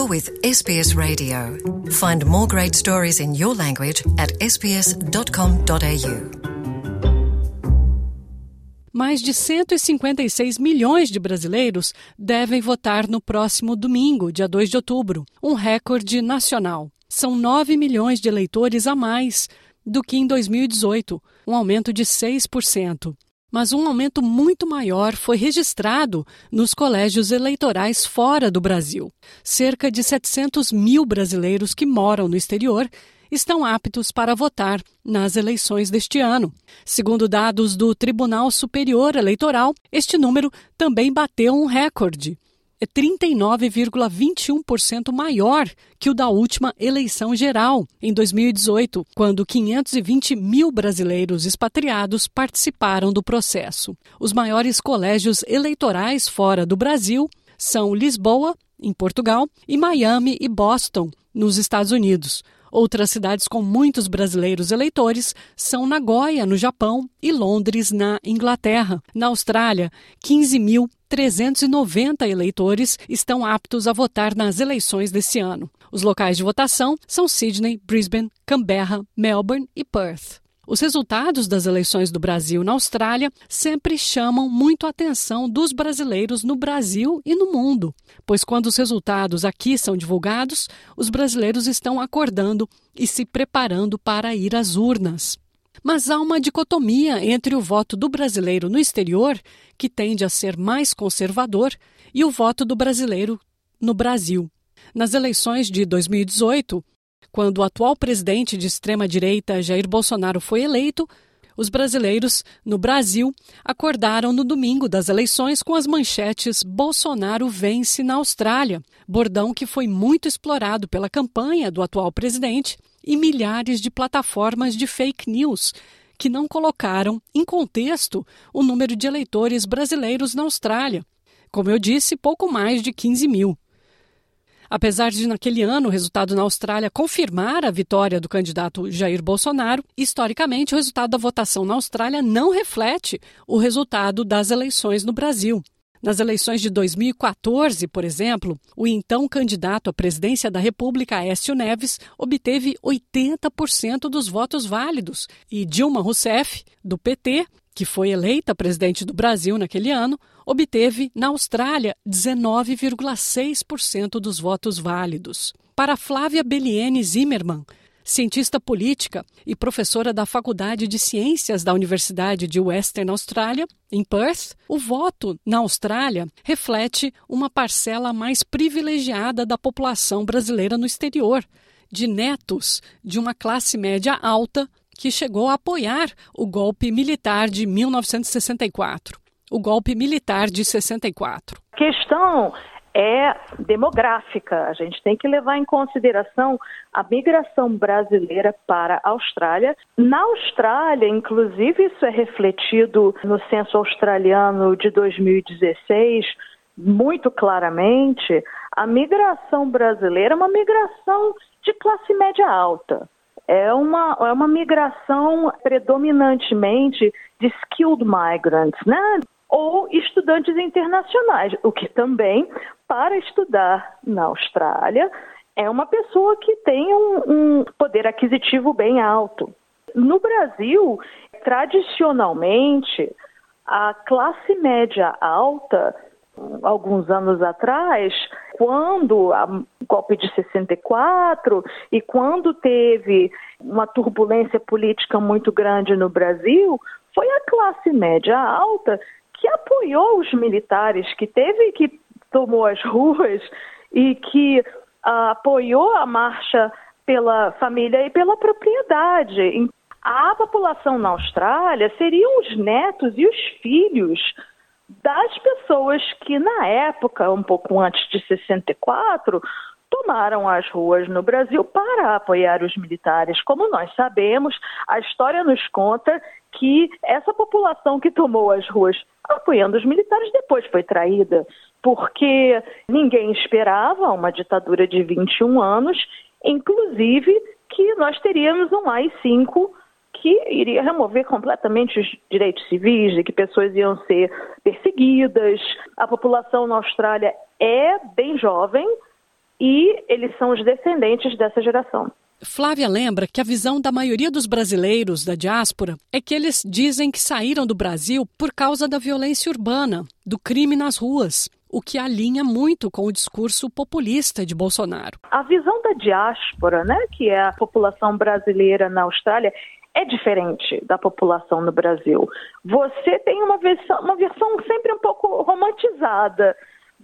You're with SBS Radio. Find more great stories in your language at sbs.com.au. Mais de 156 milhões de brasileiros devem votar no próximo domingo, dia 2 de outubro, um recorde nacional. São 9 milhões de eleitores a mais do que em 2018, um aumento de 6% mas um aumento muito maior foi registrado nos colégios eleitorais fora do Brasil. Cerca de 700 mil brasileiros que moram no exterior estão aptos para votar nas eleições deste ano. Segundo dados do Tribunal Superior Eleitoral, este número também bateu um recorde é 39,21% maior que o da última eleição geral, em 2018, quando 520 mil brasileiros expatriados participaram do processo. Os maiores colégios eleitorais fora do Brasil são Lisboa, em Portugal, e Miami e Boston, nos Estados Unidos. Outras cidades com muitos brasileiros eleitores são Nagoya, no Japão, e Londres, na Inglaterra. Na Austrália, 15.390 eleitores estão aptos a votar nas eleições desse ano. Os locais de votação são Sydney, Brisbane, Canberra, Melbourne e Perth. Os resultados das eleições do Brasil na Austrália sempre chamam muito a atenção dos brasileiros no Brasil e no mundo, pois quando os resultados aqui são divulgados, os brasileiros estão acordando e se preparando para ir às urnas. Mas há uma dicotomia entre o voto do brasileiro no exterior, que tende a ser mais conservador, e o voto do brasileiro no Brasil. Nas eleições de 2018, quando o atual presidente de extrema-direita, Jair Bolsonaro, foi eleito, os brasileiros no Brasil acordaram no domingo das eleições com as manchetes Bolsonaro vence na Austrália, bordão que foi muito explorado pela campanha do atual presidente e milhares de plataformas de fake news que não colocaram em contexto o número de eleitores brasileiros na Austrália. Como eu disse, pouco mais de 15 mil. Apesar de, naquele ano, o resultado na Austrália confirmar a vitória do candidato Jair Bolsonaro, historicamente, o resultado da votação na Austrália não reflete o resultado das eleições no Brasil. Nas eleições de 2014, por exemplo, o então candidato à presidência da República, Aécio Neves, obteve 80% dos votos válidos e Dilma Rousseff, do PT, que foi eleita presidente do Brasil naquele ano, obteve, na Austrália, 19,6% dos votos válidos. Para Flávia Belliene Zimmermann, cientista política e professora da Faculdade de Ciências da Universidade de Western Australia, em Perth, o voto na Austrália reflete uma parcela mais privilegiada da população brasileira no exterior, de netos de uma classe média alta que chegou a apoiar o golpe militar de 1964. O golpe militar de 64. A questão é demográfica. A gente tem que levar em consideração a migração brasileira para a Austrália. Na Austrália, inclusive, isso é refletido no censo australiano de 2016 muito claramente. A migração brasileira é uma migração de classe média alta é uma, é uma migração predominantemente de skilled migrants, né? Ou estudantes internacionais, o que também, para estudar na Austrália, é uma pessoa que tem um, um poder aquisitivo bem alto. No Brasil, tradicionalmente, a classe média alta alguns anos atrás, quando o golpe de 64 e quando teve uma turbulência política muito grande no Brasil, foi a classe média alta que apoiou os militares, que teve que tomou as ruas e que uh, apoiou a marcha pela família e pela propriedade. A população na Austrália seriam os netos e os filhos das pessoas que, na época, um pouco antes de 64, tomaram as ruas no Brasil para apoiar os militares. Como nós sabemos, a história nos conta que essa população que tomou as ruas apoiando os militares depois foi traída, porque ninguém esperava uma ditadura de 21 anos, inclusive que nós teríamos um AI-5 que iria remover completamente os direitos civis, de que pessoas iam ser perseguidas. A população na Austrália é bem jovem, e eles são os descendentes dessa geração. Flávia lembra que a visão da maioria dos brasileiros da diáspora é que eles dizem que saíram do Brasil por causa da violência urbana, do crime nas ruas, o que alinha muito com o discurso populista de Bolsonaro. A visão da diáspora, né, que é a população brasileira na Austrália, é diferente da população no Brasil. Você tem uma versão, uma versão sempre um pouco romantizada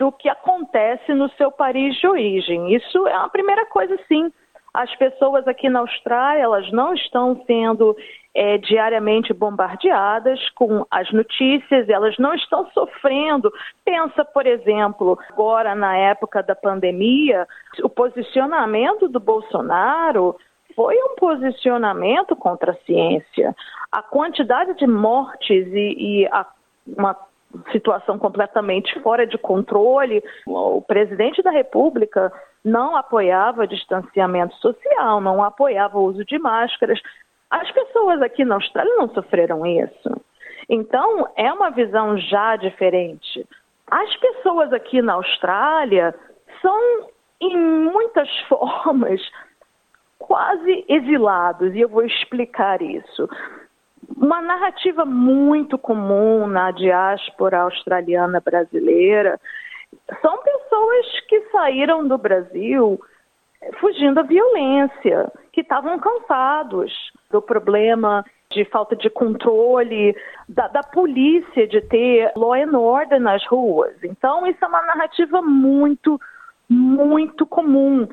do que acontece no seu país de origem. Isso é a primeira coisa, sim. As pessoas aqui na Austrália, elas não estão sendo é, diariamente bombardeadas com as notícias, elas não estão sofrendo. Pensa, por exemplo, agora na época da pandemia, o posicionamento do Bolsonaro foi um posicionamento contra a ciência. A quantidade de mortes e, e a, uma situação completamente fora de controle. O presidente da República não apoiava distanciamento social, não apoiava o uso de máscaras. As pessoas aqui na Austrália não sofreram isso. Então, é uma visão já diferente. As pessoas aqui na Austrália são, em muitas formas, quase exilados, e eu vou explicar isso. Uma narrativa muito comum na diáspora australiana brasileira são pessoas que saíram do Brasil fugindo da violência, que estavam cansados do problema de falta de controle da, da, polícia de ter law and order nas ruas. Então, isso é uma narrativa muito, muito comum.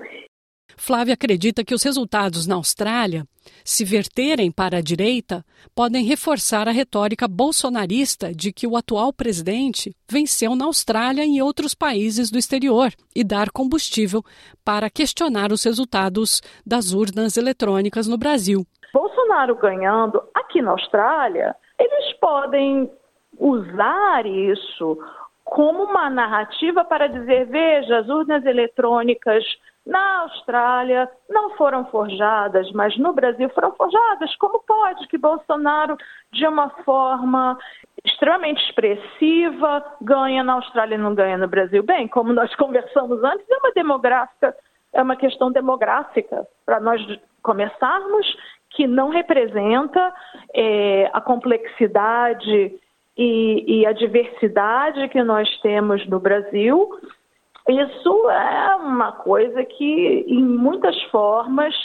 Flávia acredita que os resultados na Austrália, se verterem para a direita, podem reforçar a retórica bolsonarista de que o atual presidente venceu na Austrália e em outros países do exterior e dar combustível para questionar os resultados das urnas eletrônicas no Brasil. Bolsonaro ganhando aqui na Austrália, eles podem usar isso como uma narrativa para dizer: veja, as urnas eletrônicas na Austrália não foram forjadas, mas no Brasil foram forjadas. Como pode que Bolsonaro, de uma forma extremamente expressiva, ganha na Austrália e não ganha no Brasil? Bem, como nós conversamos antes, é uma demográfica, é uma questão demográfica para nós começarmos que não representa é, a complexidade e, e a diversidade que nós temos no Brasil isso é uma coisa que, em muitas formas,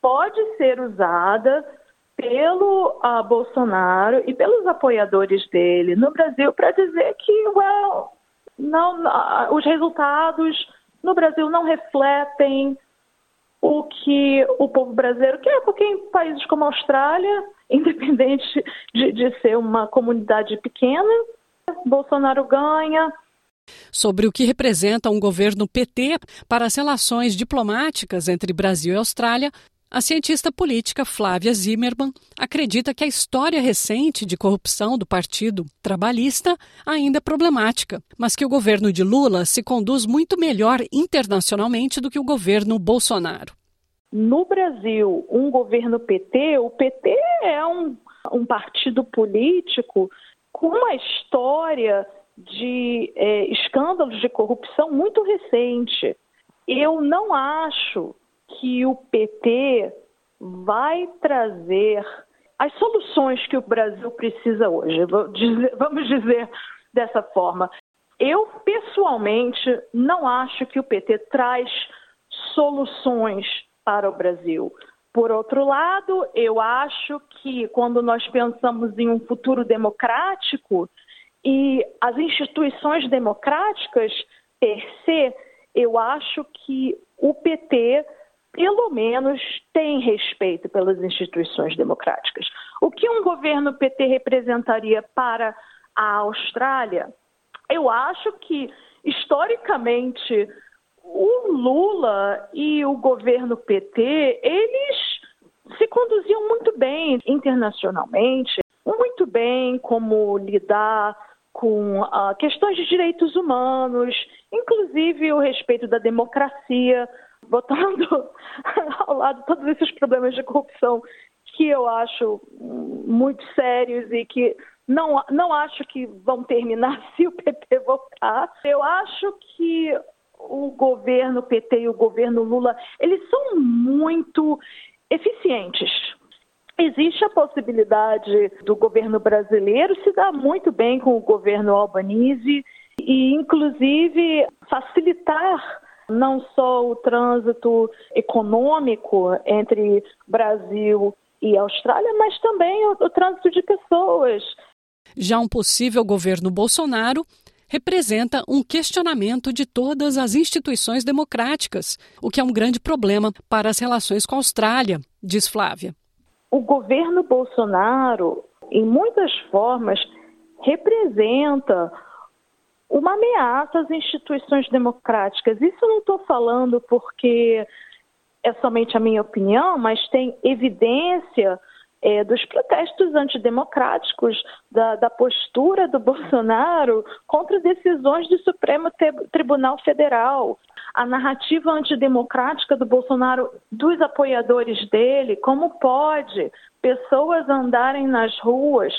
pode ser usada pelo uh, Bolsonaro e pelos apoiadores dele no Brasil para dizer que well, não, uh, os resultados no Brasil não refletem o que o povo brasileiro quer, porque em países como a Austrália, independente de, de ser uma comunidade pequena, Bolsonaro ganha, sobre o que representa um governo PT para as relações diplomáticas entre Brasil e Austrália, a cientista política Flávia Zimmermann acredita que a história recente de corrupção do Partido Trabalhista ainda é problemática, mas que o governo de Lula se conduz muito melhor internacionalmente do que o governo Bolsonaro. No Brasil, um governo PT, o PT é um, um partido político com uma história de é, escândalos de corrupção muito recente. Eu não acho que o PT vai trazer as soluções que o Brasil precisa hoje. Vamos dizer dessa forma. Eu, pessoalmente, não acho que o PT traz soluções para o Brasil. Por outro lado, eu acho que quando nós pensamos em um futuro democrático, e as instituições democráticas, per se, eu acho que o PT, pelo menos, tem respeito pelas instituições democráticas. O que um governo PT representaria para a Austrália? Eu acho que, historicamente, o Lula e o governo PT, eles se conduziam muito bem internacionalmente, muito bem como lidar com uh, questões de direitos humanos, inclusive o respeito da democracia, botando ao lado todos esses problemas de corrupção que eu acho muito sérios e que não, não acho que vão terminar se o PT votar. Eu acho que o governo PT e o governo Lula, eles são muito eficientes. Existe a possibilidade do governo brasileiro se dar muito bem com o governo Albanese e, inclusive, facilitar não só o trânsito econômico entre Brasil e Austrália, mas também o, o trânsito de pessoas. Já um possível governo Bolsonaro representa um questionamento de todas as instituições democráticas, o que é um grande problema para as relações com a Austrália, diz Flávia. O governo Bolsonaro, em muitas formas, representa uma ameaça às instituições democráticas. Isso não estou falando porque é somente a minha opinião, mas tem evidência é, dos protestos antidemocráticos, da, da, postura do Bolsonaro contra decisões do Supremo Tribunal Federal, a narrativa antidemocrática do Bolsonaro, dos apoiadores dele, como pode pessoas andarem nas ruas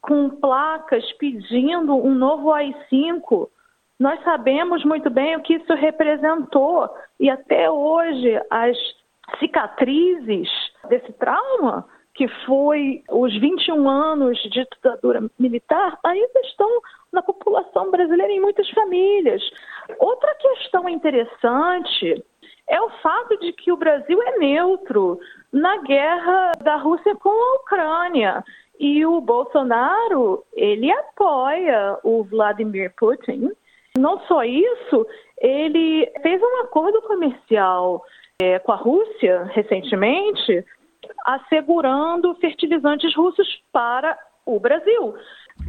com placas pedindo um novo AI-5. Nós sabemos muito bem o que isso representou e até hoje as cicatrizes desse trauma que foi os 21 anos de ditadura militar, ainda estão na população brasileira em muitas famílias. Outra questão interessante é o fato de que o Brasil é neutro na guerra da Rússia com a Ucrânia. E o Bolsonaro, ele apoia o Vladimir Putin. Não só isso, ele fez um acordo comercial é, com a Rússia recentemente, assegurando fertilizantes russos para o Brasil.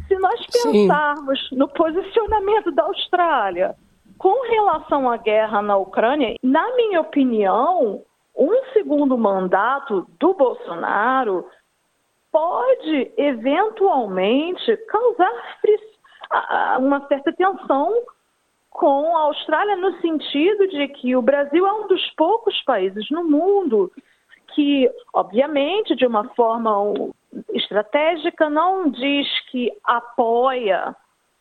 Se nós pensarmos Sim. no posicionamento da Austrália com relação à guerra na Ucrânia, na minha opinião, um segundo mandato do Bolsonaro pode eventualmente causar uma certa tensão com a Austrália no sentido de que o Brasil é um dos poucos países no mundo que, obviamente, de uma forma estratégica, não diz que apoia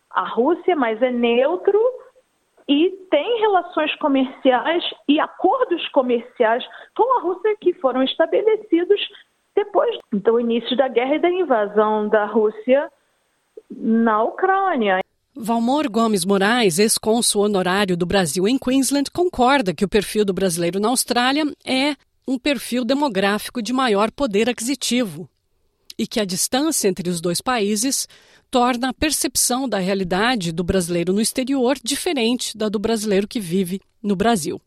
a Rússia, mas é neutro e tem relações comerciais e acordos comerciais com a Rússia que foram estabelecidos depois do início da guerra e da invasão da Rússia na Ucrânia. Valmor Gomes Moraes, ex-cônsul honorário do Brasil em Queensland, concorda que o perfil do brasileiro na Austrália é um perfil demográfico de maior poder aquisitivo e que a distância entre os dois países torna a percepção da realidade do brasileiro no exterior diferente da do brasileiro que vive no Brasil.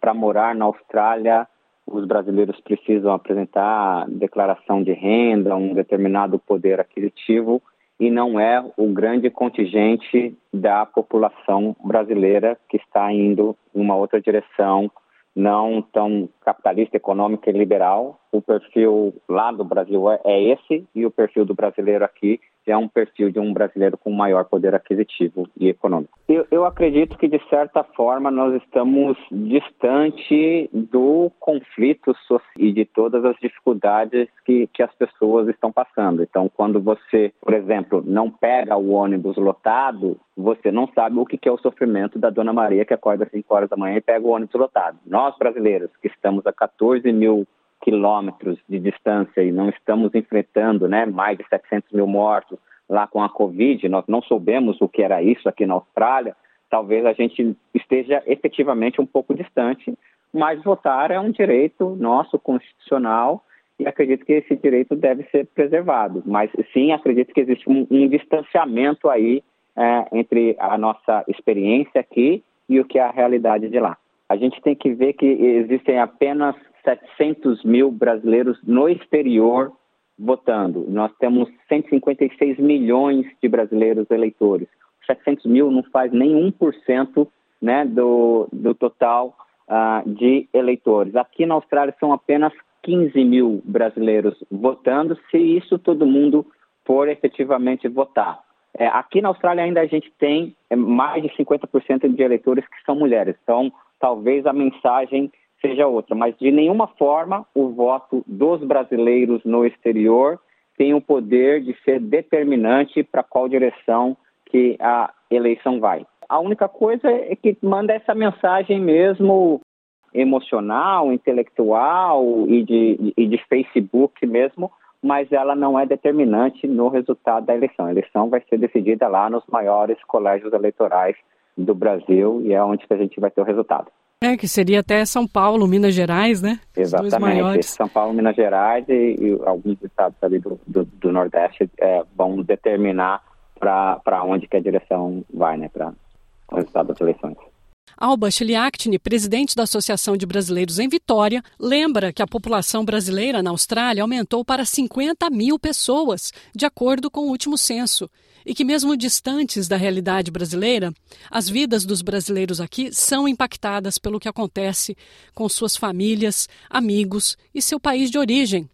Para morar na Austrália, os brasileiros precisam apresentar declaração de renda, um determinado poder aquisitivo, e não é o grande contingente da população brasileira que está indo em uma outra direção não tão capitalista, econômica e liberal. O perfil lá do Brasil é, é esse e o perfil do brasileiro aqui é um perfil de um brasileiro com maior poder aquisitivo e econômico. Eu, eu acredito que, de certa forma, nós estamos distante do conflito e de todas as dificuldades que, que as pessoas estão passando. Então, quando você, por exemplo, não pega o ônibus lotado, você não sabe o que é o sofrimento da Dona Maria que acorda às 5 horas da manhã e pega o ônibus lotado. Nós, brasileiros, que estamos a 14 mil quilômetros de distância e não estamos enfrentando né, mais de 700 mil mortos lá com a Covid, nós não soubemos o que era isso aqui na Austrália, talvez a gente esteja efetivamente um pouco distante, mas votar é um direito nosso constitucional e acredito que esse direito deve ser preservado. Mas sim, acredito que existe um, um distanciamento aí é, entre a nossa experiência aqui e o que é a realidade de lá. A gente tem que ver que existem apenas 700 mil brasileiros no exterior votando. Nós temos 156 milhões de brasileiros eleitores. 700 mil não faz nem 1% né, do, do total uh, de eleitores. Aqui na Austrália são apenas 15 mil brasileiros votando, se isso todo mundo for efetivamente votar. É, aqui na Austrália ainda a gente tem é, mais de 50% de eleitores que são mulheres. Então, talvez a mensagem seja outra, mas de nenhuma forma o voto dos brasileiros no exterior tem o poder de ser determinante para qual direção que a eleição vai. A única coisa é que manda essa mensagem mesmo emocional, intelectual e de, e de Facebook mesmo, mas ela não é determinante no resultado da eleição. A eleição vai ser decidida lá nos maiores colégios eleitorais do Brasil e é onde que a gente vai ter o resultado. É, que seria até São Paulo, Minas Gerais, né? Exatamente. São Paulo, Minas Gerais e, e alguns estados ali do, do, do Nordeste é, vão determinar para onde que a direção vai, né? Para o resultado das eleições. Alba Chiliactini, presidente da Associação de Brasileiros em Vitória, lembra que a população brasileira na Austrália aumentou para 50 mil pessoas, de acordo com o último censo, e que, mesmo distantes da realidade brasileira, as vidas dos brasileiros aqui são impactadas pelo que acontece com suas famílias, amigos e seu país de origem.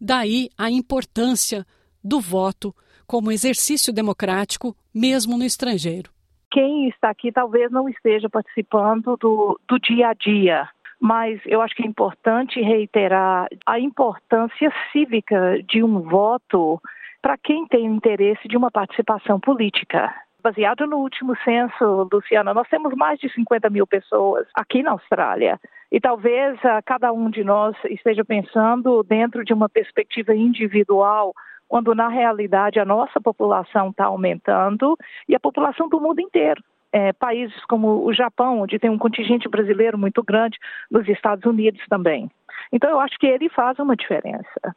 Daí a importância do voto como exercício democrático, mesmo no estrangeiro quem está aqui talvez não esteja participando do, do dia a dia, mas eu acho que é importante reiterar a importância cívica de um voto para quem tem interesse de uma participação política. Baseado no último censo, Luciana, nós temos mais de 50 mil pessoas aqui na Austrália. E talvez uh, cada um de nós esteja pensando dentro de uma perspectiva individual quando na realidade a nossa população está aumentando e a população do mundo inteiro. É, países como o Japão, onde tem um contingente brasileiro muito grande, nos Estados Unidos também. Então eu acho que ele faz uma diferença.